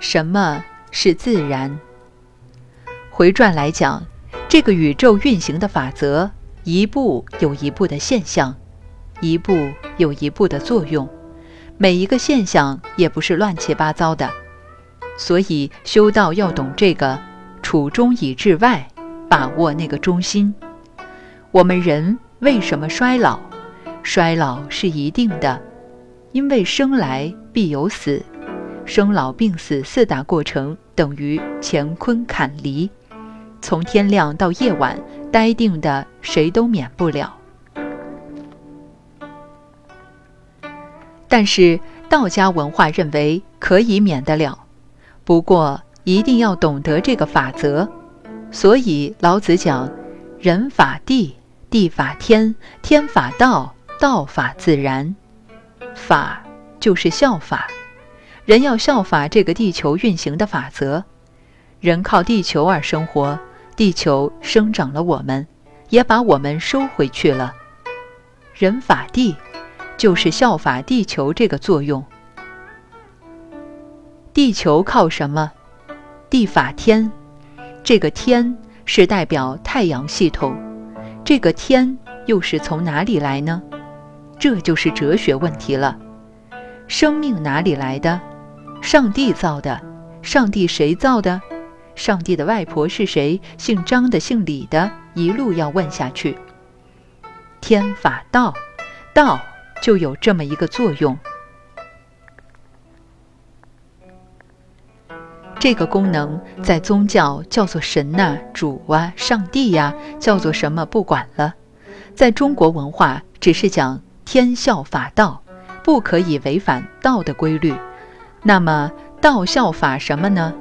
什么是自然？回转来讲，这个宇宙运行的法则，一步有一步的现象，一步有一步的作用，每一个现象也不是乱七八糟的。所以修道要懂这个，处中以治外，把握那个中心。我们人为什么衰老？衰老是一定的，因为生来必有死，生老病死四大过程等于乾坤坎离，从天亮到夜晚，待定的谁都免不了。但是道家文化认为可以免得了。不过，一定要懂得这个法则，所以老子讲：“人法地，地法天，天法道，道法自然。”法就是效法，人要效法这个地球运行的法则。人靠地球而生活，地球生长了我们，也把我们收回去了。人法地，就是效法地球这个作用。地球靠什么？地法天，这个天是代表太阳系统，这个天又是从哪里来呢？这就是哲学问题了。生命哪里来的？上帝造的。上帝谁造的？上帝的外婆是谁？姓张的，姓李的，一路要问下去。天法道，道就有这么一个作用。这个功能在宗教叫做神呐、主啊、上帝呀，叫做什么不管了。在中国文化，只是讲天效法道，不可以违反道的规律。那么道效法什么呢？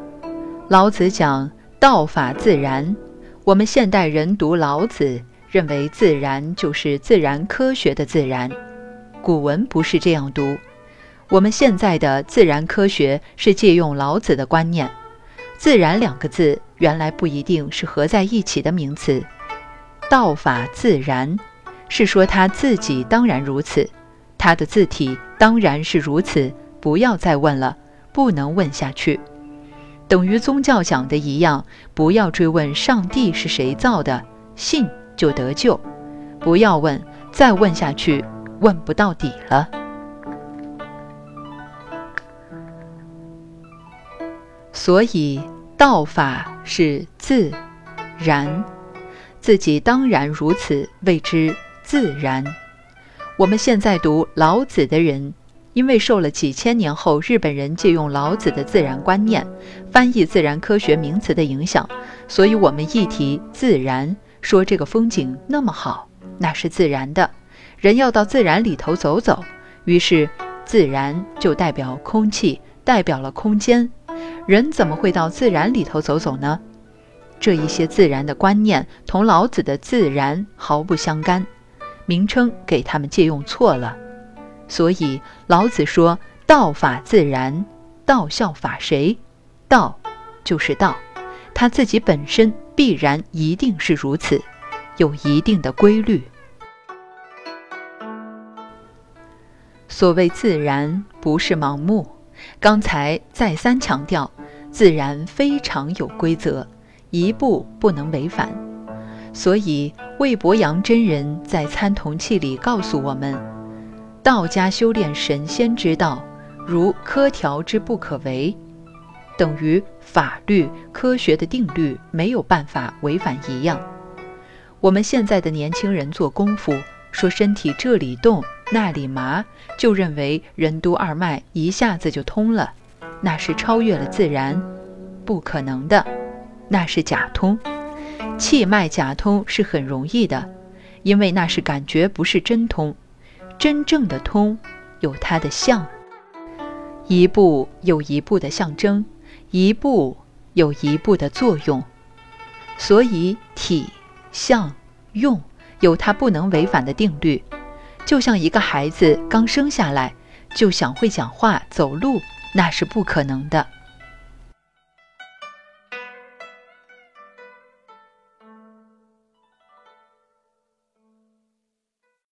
老子讲道法自然。我们现代人读老子，认为自然就是自然科学的自然。古文不是这样读。我们现在的自然科学是借用老子的观念，“自然”两个字原来不一定是合在一起的名词。道法自然，是说他自己当然如此，他的字体当然是如此。不要再问了，不能问下去。等于宗教讲的一样，不要追问上帝是谁造的，信就得救。不要问，再问下去，问不到底了。所以道法是自然，自己当然如此，谓之自然。我们现在读老子的人，因为受了几千年后日本人借用老子的自然观念，翻译自然科学名词的影响，所以我们一提自然，说这个风景那么好，那是自然的，人要到自然里头走走。于是自然就代表空气，代表了空间。人怎么会到自然里头走走呢？这一些自然的观念同老子的自然毫不相干，名称给他们借用错了。所以老子说：“道法自然，道效法谁？道就是道，他自己本身必然一定是如此，有一定的规律。所谓自然，不是盲目。刚才再三强调。”自然非常有规则，一步不能违反。所以魏伯阳真人在《参同契》里告诉我们：道家修炼神仙之道，如科条之不可为，等于法律科学的定律没有办法违反一样。我们现在的年轻人做功夫，说身体这里动那里麻，就认为任督二脉一下子就通了。那是超越了自然，不可能的，那是假通。气脉假通是很容易的，因为那是感觉，不是真通。真正的通有它的象，一步有一步的象征，一步有一步的作用。所以体、相、用有它不能违反的定律。就像一个孩子刚生下来就想会讲话、走路。那是不可能的。